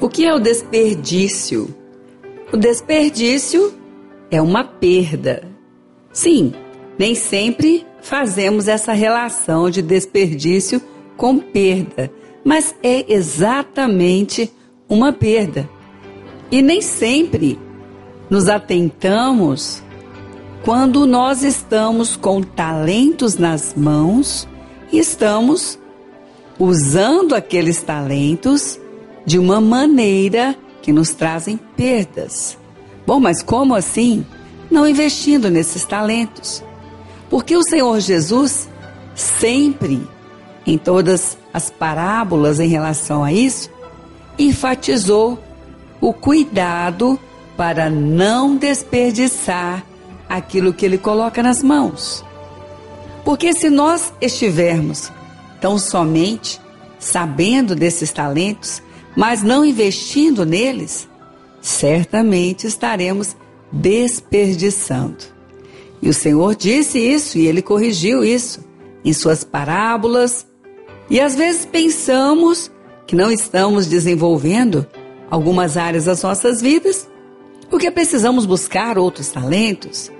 O que é o desperdício? O desperdício é uma perda. Sim, nem sempre fazemos essa relação de desperdício com perda, mas é exatamente uma perda. E nem sempre nos atentamos quando nós estamos com talentos nas mãos e estamos usando aqueles talentos de uma maneira que nos trazem perdas. Bom, mas como assim? Não investindo nesses talentos. Porque o Senhor Jesus sempre, em todas as parábolas em relação a isso, enfatizou o cuidado para não desperdiçar aquilo que ele coloca nas mãos. Porque se nós estivermos tão somente sabendo desses talentos, mas não investindo neles, certamente estaremos desperdiçando. E o Senhor disse isso e ele corrigiu isso em suas parábolas. E às vezes pensamos que não estamos desenvolvendo algumas áreas das nossas vidas, porque precisamos buscar outros talentos,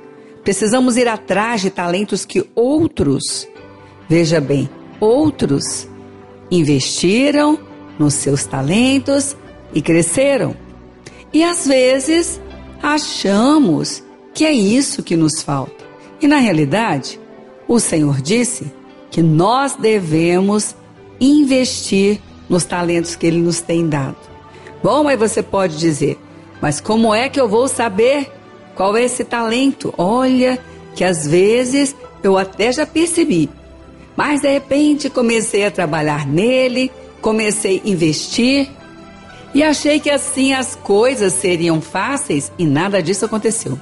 precisamos ir atrás de talentos que outros, veja bem, outros investiram nos seus talentos e cresceram. E às vezes achamos que é isso que nos falta. E na realidade, o Senhor disse que nós devemos investir nos talentos que Ele nos tem dado. Bom, mas você pode dizer, mas como é que eu vou saber qual é esse talento? Olha, que às vezes eu até já percebi, mas de repente comecei a trabalhar nele comecei a investir e achei que assim as coisas seriam fáceis e nada disso aconteceu.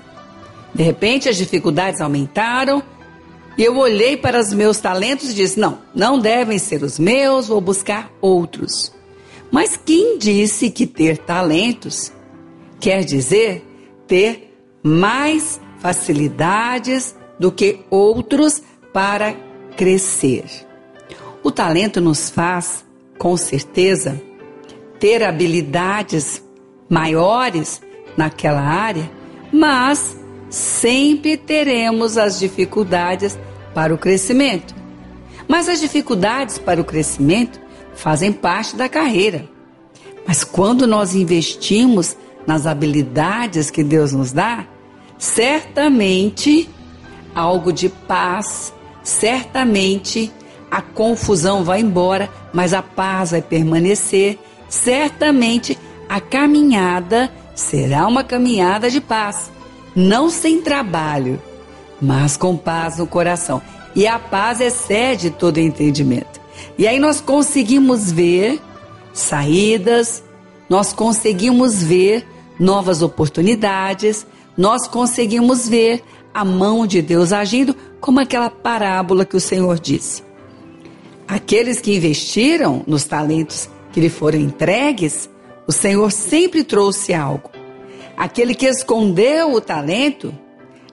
De repente as dificuldades aumentaram e eu olhei para os meus talentos e disse: não, não devem ser os meus, vou buscar outros. Mas quem disse que ter talentos quer dizer ter mais facilidades do que outros para crescer? O talento nos faz com certeza, ter habilidades maiores naquela área, mas sempre teremos as dificuldades para o crescimento. Mas as dificuldades para o crescimento fazem parte da carreira. Mas quando nós investimos nas habilidades que Deus nos dá, certamente algo de paz, certamente a confusão vai embora, mas a paz vai permanecer. Certamente a caminhada será uma caminhada de paz, não sem trabalho, mas com paz no coração. E a paz excede todo entendimento. E aí nós conseguimos ver saídas, nós conseguimos ver novas oportunidades, nós conseguimos ver a mão de Deus agindo, como aquela parábola que o Senhor disse. Aqueles que investiram nos talentos que lhe foram entregues, o Senhor sempre trouxe algo. Aquele que escondeu o talento,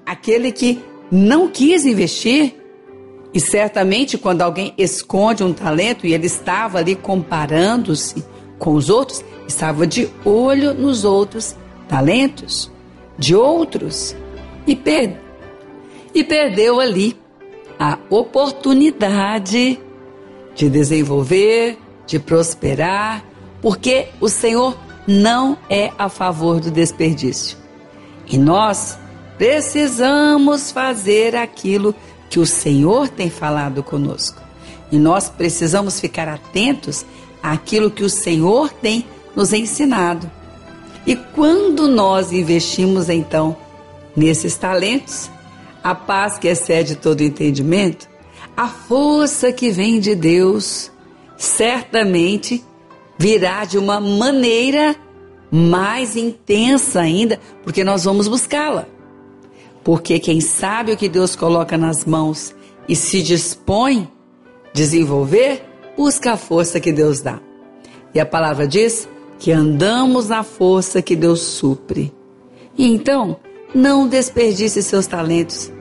aquele que não quis investir, e certamente quando alguém esconde um talento e ele estava ali comparando-se com os outros, estava de olho nos outros talentos de outros e, per e perdeu ali a oportunidade de desenvolver, de prosperar, porque o Senhor não é a favor do desperdício. E nós precisamos fazer aquilo que o Senhor tem falado conosco. E nós precisamos ficar atentos àquilo que o Senhor tem nos ensinado. E quando nós investimos então nesses talentos, a paz que excede todo entendimento, a força que vem de Deus certamente virá de uma maneira mais intensa ainda, porque nós vamos buscá-la. Porque quem sabe o que Deus coloca nas mãos e se dispõe desenvolver, busca a força que Deus dá. E a palavra diz que andamos na força que Deus supre. E então, não desperdice seus talentos.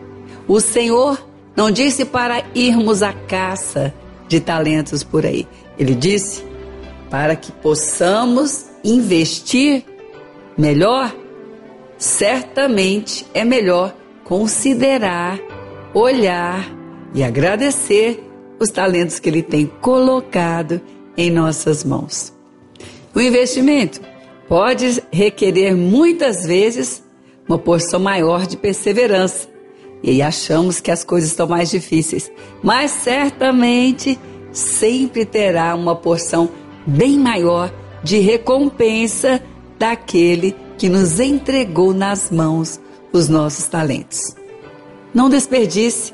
O Senhor não disse para irmos à caça de talentos por aí. Ele disse para que possamos investir melhor, certamente é melhor considerar, olhar e agradecer os talentos que Ele tem colocado em nossas mãos. O investimento pode requerer muitas vezes uma porção maior de perseverança. E achamos que as coisas estão mais difíceis, mas certamente sempre terá uma porção bem maior de recompensa daquele que nos entregou nas mãos os nossos talentos. Não desperdice,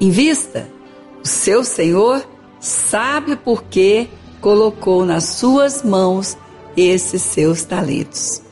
invista. O seu Senhor sabe por que colocou nas suas mãos esses seus talentos.